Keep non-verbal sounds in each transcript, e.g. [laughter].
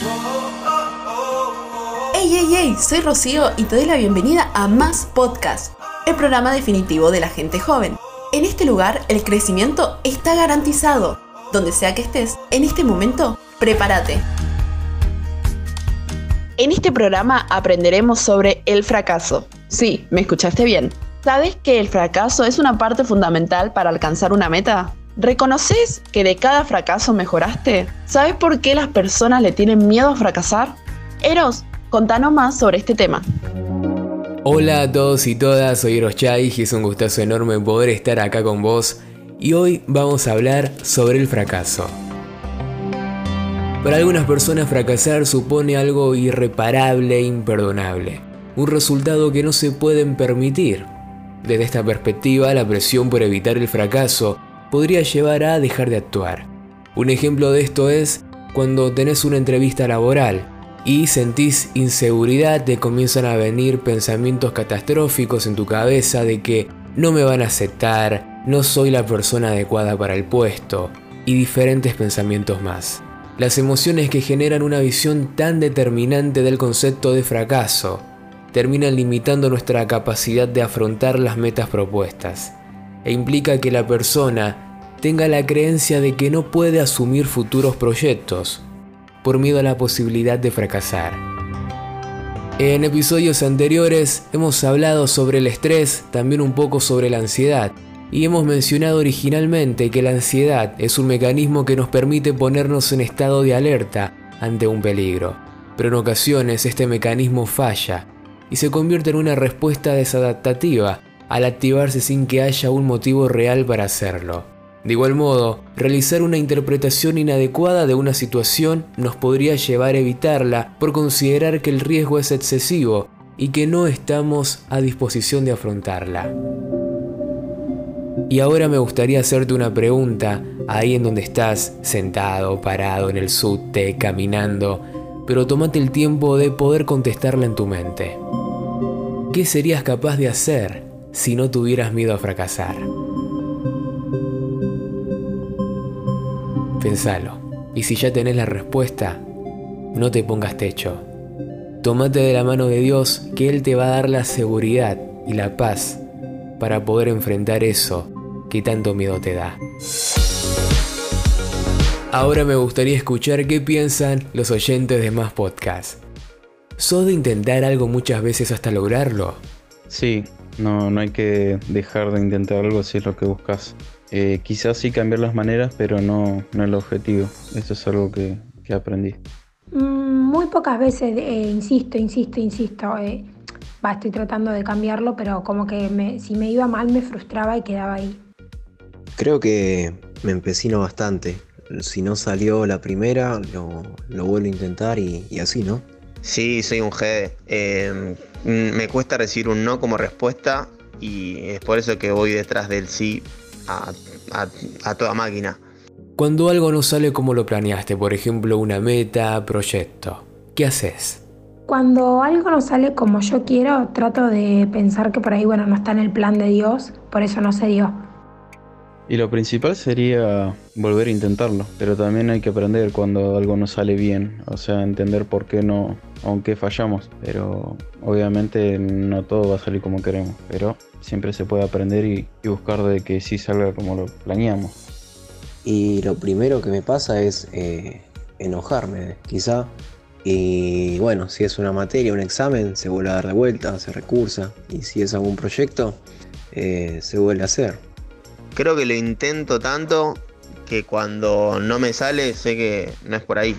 Hey, hey, hey, soy Rocío y te doy la bienvenida a Más Podcast, el programa definitivo de la gente joven. En este lugar, el crecimiento está garantizado. Donde sea que estés, en este momento, prepárate. En este programa aprenderemos sobre el fracaso. Sí, me escuchaste bien. ¿Sabes que el fracaso es una parte fundamental para alcanzar una meta? ¿Reconoces que de cada fracaso mejoraste? ¿Sabes por qué las personas le tienen miedo a fracasar? Eros, contanos más sobre este tema. Hola a todos y todas, soy Eros Chai y es un gustazo enorme poder estar acá con vos y hoy vamos a hablar sobre el fracaso. Para algunas personas fracasar supone algo irreparable e imperdonable, un resultado que no se pueden permitir, desde esta perspectiva, la presión por evitar el fracaso podría llevar a dejar de actuar. Un ejemplo de esto es cuando tenés una entrevista laboral y sentís inseguridad, te comienzan a venir pensamientos catastróficos en tu cabeza de que no me van a aceptar, no soy la persona adecuada para el puesto y diferentes pensamientos más. Las emociones que generan una visión tan determinante del concepto de fracaso terminan limitando nuestra capacidad de afrontar las metas propuestas e implica que la persona tenga la creencia de que no puede asumir futuros proyectos por miedo a la posibilidad de fracasar. En episodios anteriores hemos hablado sobre el estrés, también un poco sobre la ansiedad, y hemos mencionado originalmente que la ansiedad es un mecanismo que nos permite ponernos en estado de alerta ante un peligro, pero en ocasiones este mecanismo falla y se convierte en una respuesta desadaptativa al activarse sin que haya un motivo real para hacerlo. De igual modo, realizar una interpretación inadecuada de una situación nos podría llevar a evitarla por considerar que el riesgo es excesivo y que no estamos a disposición de afrontarla. Y ahora me gustaría hacerte una pregunta ahí en donde estás, sentado, parado en el subte, caminando, pero tomate el tiempo de poder contestarla en tu mente. ¿Qué serías capaz de hacer si no tuvieras miedo a fracasar? Pensalo. Y si ya tenés la respuesta, no te pongas techo. Tómate de la mano de Dios que Él te va a dar la seguridad y la paz para poder enfrentar eso que tanto miedo te da. Ahora me gustaría escuchar qué piensan los oyentes de más podcasts. ¿Sos de intentar algo muchas veces hasta lograrlo? Sí, no, no hay que dejar de intentar algo si es lo que buscas. Eh, quizás sí cambiar las maneras, pero no, no el objetivo. Eso es algo que, aprendí. Mm, muy pocas veces eh, insisto, insisto, insisto. Eh, va, estoy tratando de cambiarlo, pero como que si me iba mal me frustraba y quedaba ahí. Creo que me empecino bastante si no salió la primera, lo, vuelvo a intentar y, así, ¿no? Sí, soy un GD. Em, me cuesta recibir un no como respuesta y es por eso que voy detrás del sí a, a toda máquina. Cuando algo no sale como lo planeaste, por ejemplo una meta, proyecto, ¿qué haces? Cuando algo no sale como yo quiero, trato de pensar que por ahí, bueno, no está en el plan de Dios, por eso no se dio. Y lo principal sería volver a intentarlo, pero también hay que aprender cuando algo no sale bien, o sea, entender por qué no, aunque fallamos, pero obviamente no todo va a salir como queremos, pero siempre se puede aprender y, buscar de que sí salga como lo planeamos. Y lo primero que me pasa es eh, enojarme, quizá, y bueno, si es una materia, un examen, se vuelve a dar de vuelta, se recursa, y si es algún proyecto, eh, se vuelve a hacer. Creo que lo intento tanto que cuando no me sale sé que no es por ahí,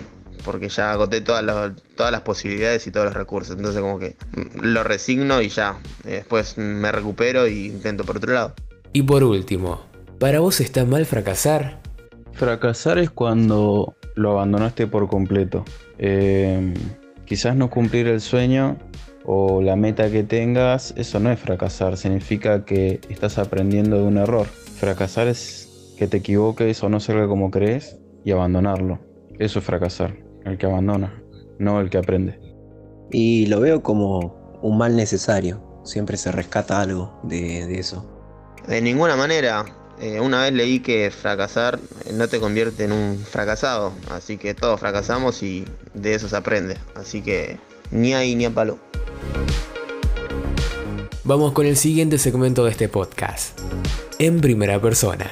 porque ya agoté todas las, todas las posibilidades y todos los recursos. Entonces como que lo resigno y ya, después me recupero y intento por otro lado. Y por último, ¿para vos está mal fracasar? Fracasar es cuando lo abandonaste por completo. Eh, quizás no cumplir el sueño o la meta que tengas, eso no es fracasar, significa que estás aprendiendo de un error. Fracasar es que te equivoques o no salga como crees y abandonarlo. Eso es fracasar, el que abandona, no el que aprende. Y lo veo como un mal necesario. Siempre se rescata algo de, eso. De ninguna manera. Eh, una vez leí que fracasar no te convierte en un fracasado, así que todos fracasamos y de eso se aprende. Así que ni ahí ni a palo. Vamos con el siguiente segmento de este podcast. En primera persona.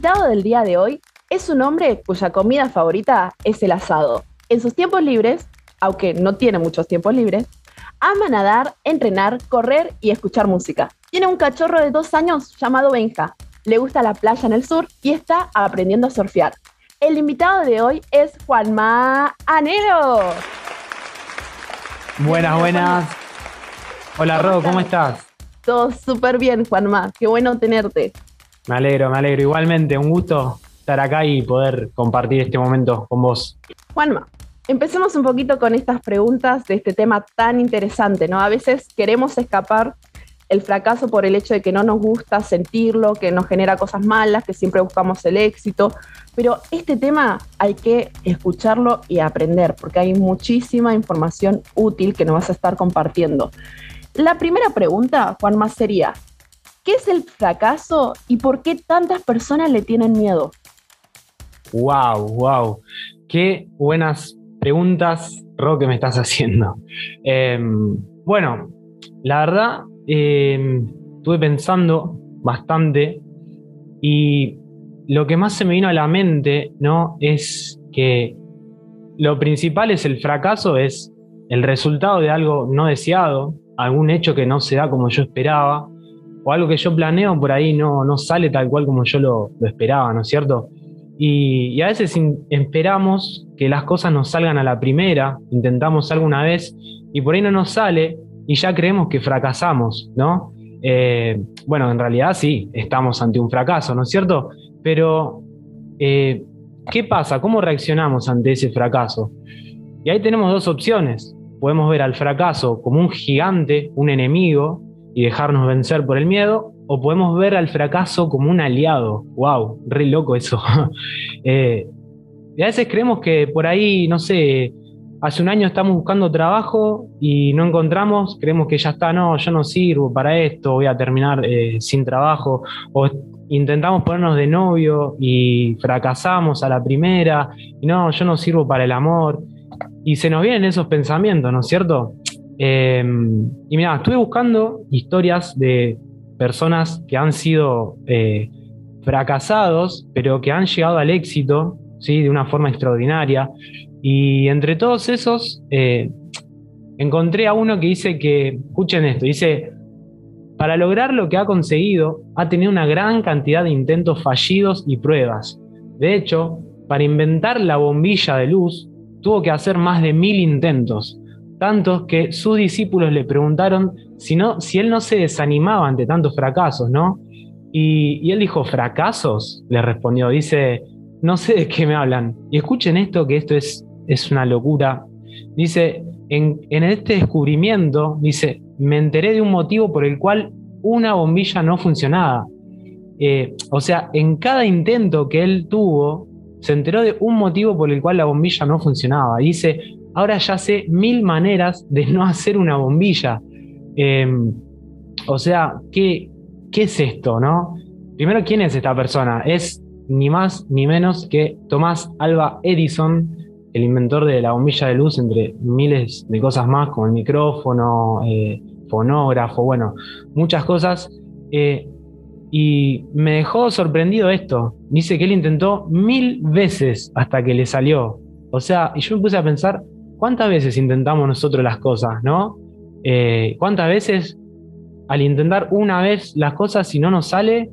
El invitado del día de hoy es un hombre cuya comida favorita es el asado. En sus tiempos libres, aunque no tiene muchos tiempos libres, ama nadar, entrenar, correr y escuchar música. Tiene un cachorro de dos años llamado Benja. Le gusta la playa en el sur y está aprendiendo a surfear. El invitado de hoy es Juanma Anero. Buenas, buenas. Hola, Ro, ¿cómo estás? Todo súper bien, Juanma. Qué bueno tenerte. Me alegro, me alegro. Igualmente, un gusto estar acá y poder compartir este momento con vos. Juanma, empecemos un poquito con estas preguntas de este tema tan interesante, ¿no? A veces queremos escapar el fracaso por el hecho de que no nos gusta sentirlo, que nos genera cosas malas, que siempre buscamos el éxito, pero este tema hay que escucharlo y aprender, porque hay muchísima información útil que nos vas a estar compartiendo. La primera pregunta, Juanma, sería, ¿qué es el fracaso y por qué tantas personas le tienen miedo? Wow, wow. Qué buenas preguntas, Ro, que me estás haciendo. Em, bueno, la verdad, em, estuve pensando bastante y lo que más se me vino a la mente, ¿no? Es que lo principal es el fracaso, es el resultado de algo no deseado, algún hecho que no se da como yo esperaba, o algo que yo planeo por ahí no, no sale tal cual como yo lo, lo esperaba, ¿no es cierto? Y, a veces esperamos que las cosas nos salgan a la primera, intentamos alguna vez y por ahí no nos sale y ya creemos que fracasamos, ¿no? Eh, bueno, en realidad sí, estamos ante un fracaso, ¿no es cierto? Pero, eh, ¿qué pasa? ¿Cómo reaccionamos ante ese fracaso? Y ahí tenemos dos opciones. Podemos ver al fracaso como un gigante, un enemigo, y dejarnos vencer por el miedo, o podemos ver al fracaso como un aliado. ¡Wow! Re loco eso. [laughs] Eh, y a veces creemos que por ahí, no sé, hace un año estamos buscando trabajo y no encontramos, creemos que ya está, no, yo no sirvo para esto, voy a terminar eh, sin trabajo, o intentamos ponernos de novio y fracasamos a la primera, y no, yo no sirvo para el amor, y se nos vienen esos pensamientos, ¿no es cierto? Eh, y mira, estuve buscando historias de personas que han sido eh, fracasados, pero que han llegado al éxito ¿sí? de una forma extraordinaria. Y entre todos esos, eh, encontré a uno que dice que, escuchen esto, dice, para lograr lo que ha conseguido, ha tenido una gran cantidad de intentos fallidos y pruebas. De hecho, para inventar la bombilla de luz, tuvo que hacer más de mil intentos tantos que sus discípulos le preguntaron si, no, si él no se desanimaba ante tantos fracasos, ¿no? Y, él dijo, ¿fracasos? Le respondió, dice, no sé de qué me hablan. Y escuchen esto, que esto es, es una locura. Dice, en, este descubrimiento, dice, me enteré de un motivo por el cual una bombilla no funcionaba. Eh, o sea, en cada intento que él tuvo, se enteró de un motivo por el cual la bombilla no funcionaba. Dice, ahora ya sé mil maneras de no hacer una bombilla. Em, o sea, ¿qué, ¿qué es esto, no? Primero, ¿quién es esta persona? Es ni más ni menos que Tomás Alba Edison, el inventor de la bombilla de luz, entre miles de cosas más, como el micrófono, eh, fonógrafo, bueno, muchas cosas. Eh, y me dejó sorprendido esto. Dice que él intentó mil veces hasta que le salió. O sea, y yo me puse a pensar, ¿Cuántas veces intentamos nosotros las cosas, no? Eh, ¿Cuántas veces al intentar una vez las cosas, si no nos sale,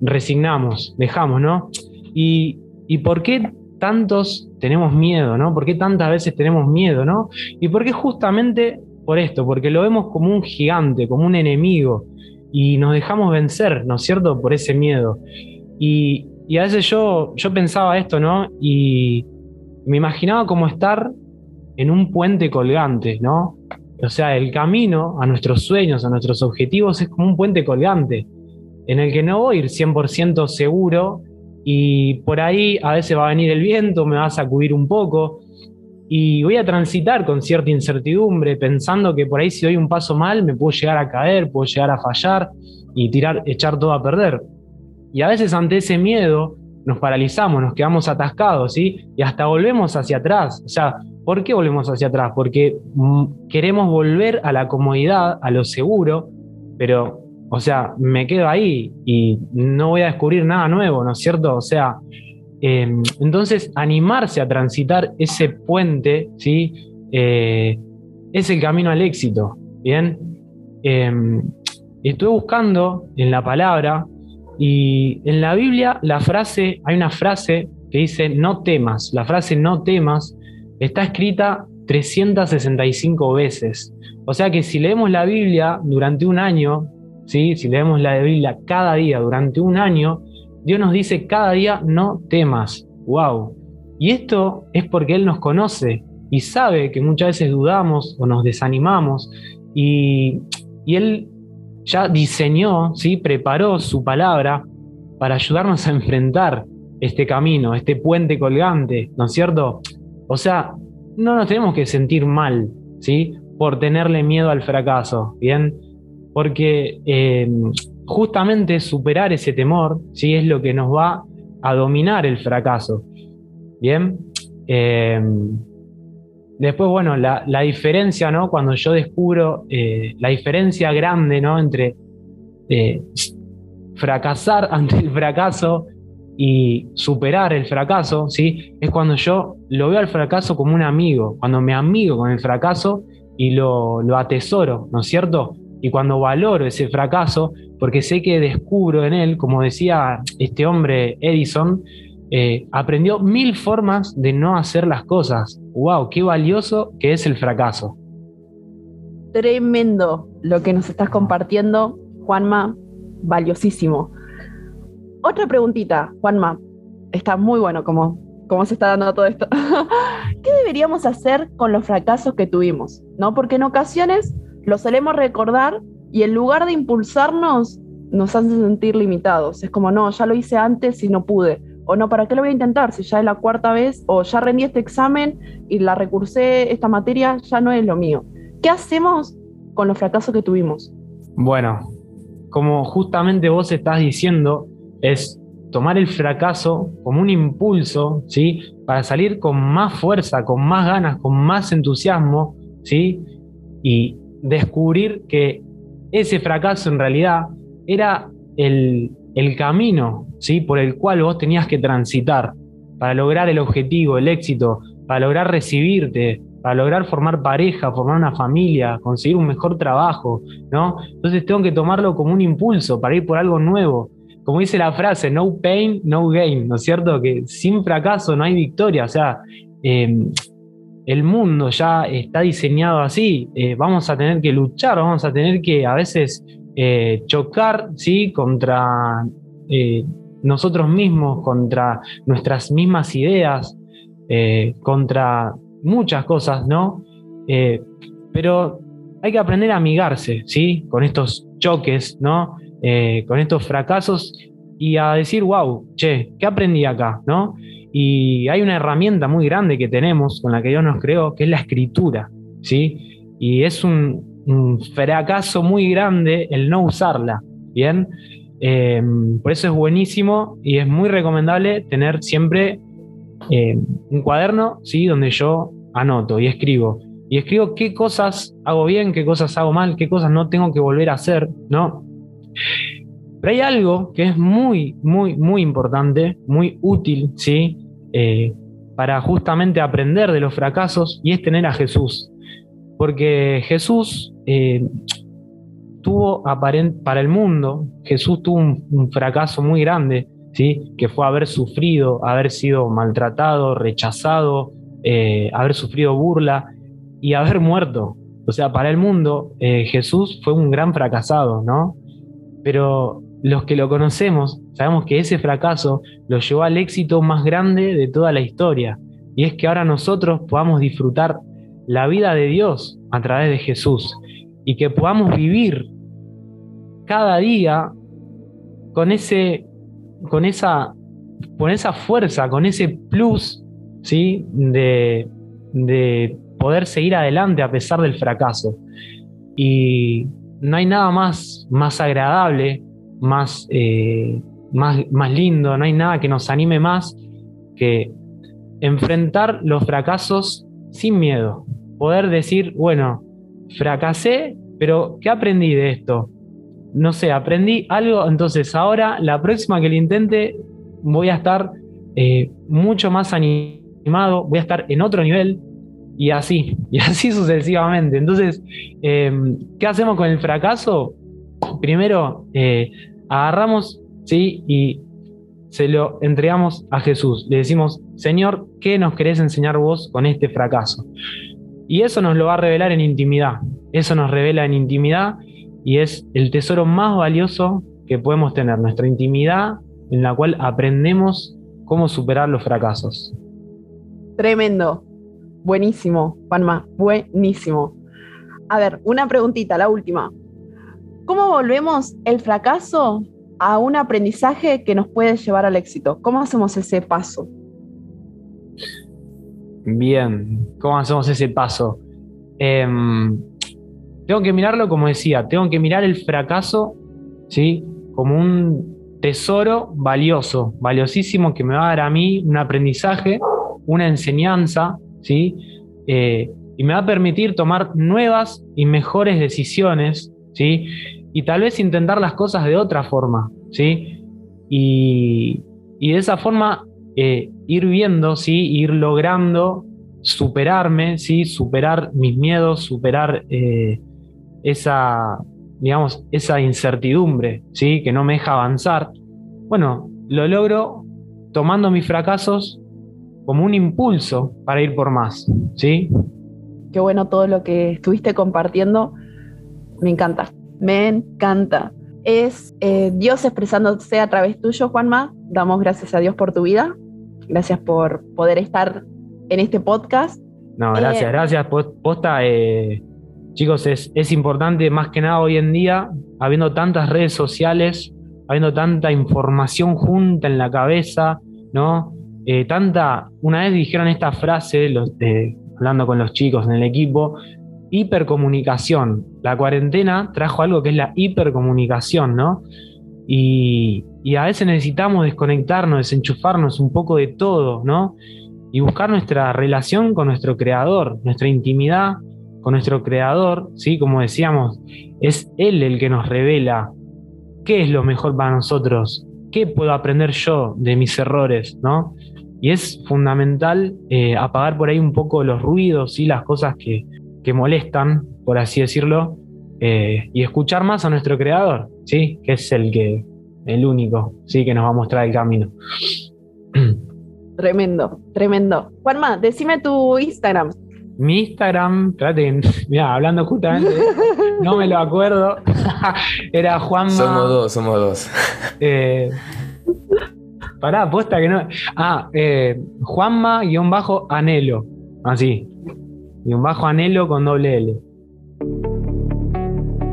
resignamos, dejamos, ¿no? Y, por qué tantos tenemos miedo, ¿no? ¿Por qué tantas veces tenemos miedo, ¿no? Y por qué justamente por esto, porque lo vemos como un gigante, como un enemigo, y nos dejamos vencer, ¿no es cierto?, por ese miedo. Y, y a veces yo, yo pensaba esto, ¿no? Y me imaginaba como estar en un puente colgante, ¿no? O sea, el camino a nuestros sueños, a nuestros objetivos es como un puente colgante, en el que no voy a ir 100% seguro y por ahí a veces va a venir el viento, me va a sacudir un poco y voy a transitar con cierta incertidumbre, pensando que por ahí si doy un paso mal me puedo llegar a caer, puedo llegar a fallar y tirar, echar todo a perder. Y a veces ante ese miedo nos paralizamos, nos quedamos atascados, ¿sí? Y hasta volvemos hacia atrás. O sea, ¿por qué volvemos hacia atrás? Porque mm, queremos volver a la comodidad, a lo seguro, pero, o sea, me quedo ahí y no voy a descubrir nada nuevo, ¿no es cierto? O sea, em, entonces animarse a transitar ese puente, ¿sí? Eh, es el camino al éxito, ¿bien? Em, estuve buscando en la palabra y en la Biblia la frase, hay una frase que dice no temas. La frase no temas está escrita 365 veces. O sea que si leemos la Biblia durante un año, ¿sí? si leemos la Biblia cada día durante un año, Dios nos dice cada día no temas. ¡Wow! Y esto es porque Él nos conoce y sabe que muchas veces dudamos o nos desanimamos y, y Él ya diseñó, ¿sí? preparó su palabra para ayudarnos a enfrentar este camino, este puente colgante, ¿no es cierto? O sea, no nos tenemos que sentir mal, ¿sí? Por tenerle miedo al fracaso, ¿bien? Porque eh, justamente superar ese temor, ¿sí? Es lo que nos va a dominar el fracaso, ¿bien? Eh, Después, bueno, la, diferencia, ¿no? Cuando yo descubro eh, la diferencia grande, ¿no? Entre eh, fracasar [laughs] ante el fracaso y superar el fracaso, ¿sí? Es cuando yo lo veo al fracaso como un amigo, cuando me amigo con el fracaso y lo, lo atesoro, ¿no es cierto? Y cuando valoro ese fracaso, porque sé que descubro en él, como decía este hombre Edison, eh, aprendió mil formas de no hacer las cosas. ¡Wow! ¡Qué valioso que es el fracaso! Tremendo lo que nos estás compartiendo, Juanma. Valiosísimo. Otra preguntita, Juanma. Está muy bueno cómo, cómo se está dando todo esto. [laughs] ¿Qué deberíamos hacer con los fracasos que tuvimos? ¿No? Porque en ocasiones los solemos recordar y en lugar de impulsarnos, nos hace sentir limitados. Es como, no, ya lo hice antes y no pude o no, ¿para qué lo voy a intentar? Si ya es la cuarta vez, o ya rendí este examen y la recursé esta materia, ya no es lo mío. ¿Qué hacemos con los fracasos que tuvimos? Bueno, como justamente vos estás diciendo, es tomar el fracaso como un impulso, ¿sí? Para salir con más fuerza, con más ganas, con más entusiasmo, ¿sí? Y descubrir que ese fracaso en realidad era el, el camino ¿sí? por el cual vos tenías que transitar para lograr el objetivo, el éxito, para lograr recibirte, para lograr formar pareja, formar una familia, conseguir un mejor trabajo, ¿no? Entonces tengo que tomarlo como un impulso para ir por algo nuevo. Como dice la frase, no pain, no gain, ¿no es cierto? Que sin fracaso no hay victoria, o sea, em, el mundo ya está diseñado así, eh, vamos a tener que luchar, vamos a tener que a veces eh, chocar ¿sí? contra eh, nosotros mismos, contra nuestras mismas ideas, eh, contra muchas cosas, ¿no? pero hay que aprender a amigarse, ¿sí? Con estos choques, ¿no? con estos fracasos y a decir, wow, che, ¿qué aprendí acá, ¿no? Y hay una herramienta muy grande que tenemos, con la que Dios nos creó, que es la escritura, ¿sí? Y es un, un fracaso muy grande el no usarla, ¿bien? Eh, por eso es buenísimo y es muy recomendable tener siempre eh, un cuaderno, ¿sí? Donde yo anoto y escribo. Y escribo qué cosas hago bien, qué cosas hago mal, qué cosas no tengo que volver a hacer, ¿no? Pero hay algo que es muy, muy, muy importante, muy útil, ¿sí? Eh, para justamente aprender de los fracasos y es tener a Jesús. Porque Jesús eh, tuvo para el mundo, Jesús tuvo un, fracaso muy grande, ¿sí? que fue haber sufrido, haber sido maltratado, rechazado, eh, haber sufrido burla y haber muerto. O sea, para el mundo eh, Jesús fue un gran fracasado, ¿no? Pero los que lo conocemos sabemos que ese fracaso lo llevó al éxito más grande de toda la historia. Y es que ahora nosotros podamos disfrutar la vida de Dios a través de Jesús y que podamos vivir cada día con, ese, con, esa, con esa fuerza, con ese plus ¿sí? de, de poder seguir adelante a pesar del fracaso. Y no hay nada más, más agradable, más, eh, más, más lindo, no hay nada que nos anime más que enfrentar los fracasos sin miedo. Poder decir, bueno, fracasé, pero ¿qué aprendí de esto? No sé, aprendí algo, entonces ahora la próxima que lo intente voy a estar eh, mucho más animado, voy a estar en otro nivel y así, [laughs] y así sucesivamente. Entonces, eh, ¿qué hacemos con el fracaso? Primero, eh, agarramos, ¿sí? Y se lo entregamos a Jesús. Le decimos, Señor, ¿qué nos querés enseñar vos con este fracaso? Y eso nos lo va a revelar en intimidad. Eso nos revela en intimidad y es el tesoro más valioso que podemos tener, nuestra intimidad en la cual aprendemos cómo superar los fracasos. Tremendo. Buenísimo, Juanma, buenísimo. A ver, una preguntita, la última. ¿Cómo volvemos el fracaso a un aprendizaje que nos puede llevar al éxito? ¿Cómo hacemos ese paso? Bien, ¿cómo hacemos ese paso? Em, tengo que mirarlo como decía, tengo que mirar el fracaso, ¿sí? Como un tesoro valioso, valiosísimo que me va a dar a mí un aprendizaje, una enseñanza, ¿sí? Eh, y me va a permitir tomar nuevas y mejores decisiones, ¿sí? Y tal vez intentar las cosas de otra forma, ¿sí? Y, y de esa forma eh, ir viendo, ¿sí? ir logrando superarme, ¿sí? superar mis miedos, superar eh, esa, digamos, esa incertidumbre ¿sí? que no me deja avanzar. Bueno, lo logro tomando mis fracasos como un impulso para ir por más. ¿sí? Qué bueno todo lo que estuviste compartiendo. Me encanta, me encanta. Es eh, Dios expresándose a través tuyo, Juanma. Damos gracias a Dios por tu vida. Gracias por poder estar en este podcast. No, gracias, eh, gracias. Posta, eh, chicos, es, es importante más que nada hoy en día, habiendo tantas redes sociales, habiendo tanta información junta en la cabeza, ¿no? Eh, tanta, una vez dijeron esta frase, los, hablando con los chicos en el equipo, hipercomunicación. La cuarentena trajo algo que es la hipercomunicación, ¿no? Y, a veces necesitamos desconectarnos, desenchufarnos un poco de todo, ¿no? Y buscar nuestra relación con nuestro creador, nuestra intimidad con nuestro creador, ¿sí? Como decíamos, es Él el que nos revela qué es lo mejor para nosotros, qué puedo aprender yo de mis errores, ¿no? Y es fundamental eh, apagar por ahí un poco los ruidos y las cosas que, que molestan, por así decirlo, eh, y escuchar más a nuestro creador, ¿sí? Que es el que, el único, ¿sí? Que nos va a mostrar el camino. [clears throat] Tremendo, tremendo. Juanma, decime tu Instagram. Mi Instagram, traten, [laughs] mira, hablando justamente, no me lo acuerdo. [laughs] Era Juanma. Somos dos, somos dos. [laughs] Eh, pará, apuesta que no. Ah, eh, Juanma-anhelo. Así. Guión bajo anhelo con doble L.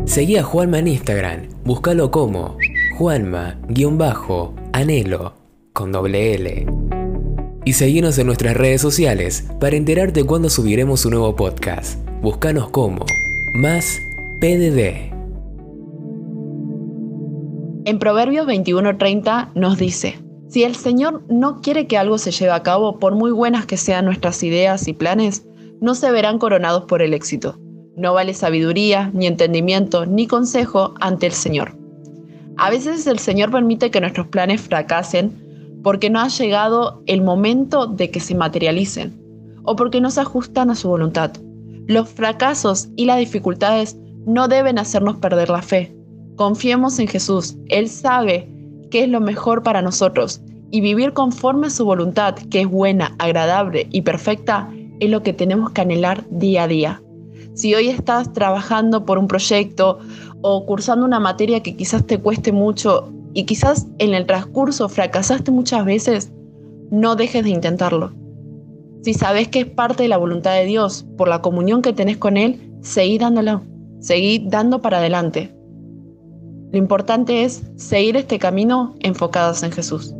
Seguí a Juanma en Instagram, búscalo como Juanma-anhelo con doble L. Y seguinos en nuestras redes sociales para enterarte cuando subiremos un nuevo podcast. Búscanos como Más PDD. En Proverbios 21:30 nos dice, si el Señor no quiere que algo se lleve a cabo, por muy buenas que sean nuestras ideas y planes, no se verán coronados por el éxito. No vale sabiduría, ni entendimiento, ni consejo ante el Señor. A veces el Señor permite que nuestros planes fracasen porque no ha llegado el momento de que se materialicen o porque no se ajustan a su voluntad. Los fracasos y las dificultades no deben hacernos perder la fe. Confiemos en Jesús. Él sabe qué es lo mejor para nosotros y vivir conforme a su voluntad, que es buena, agradable y perfecta, es lo que tenemos que anhelar día a día. Si hoy estás trabajando por un proyecto o cursando una materia que quizás te cueste mucho y quizás en el transcurso fracasaste muchas veces, no dejes de intentarlo. Si sabes que es parte de la voluntad de Dios, por la comunión que tenés con Él, seguí dándolo, seguí dando para adelante. Lo importante es seguir este camino enfocados en Jesús.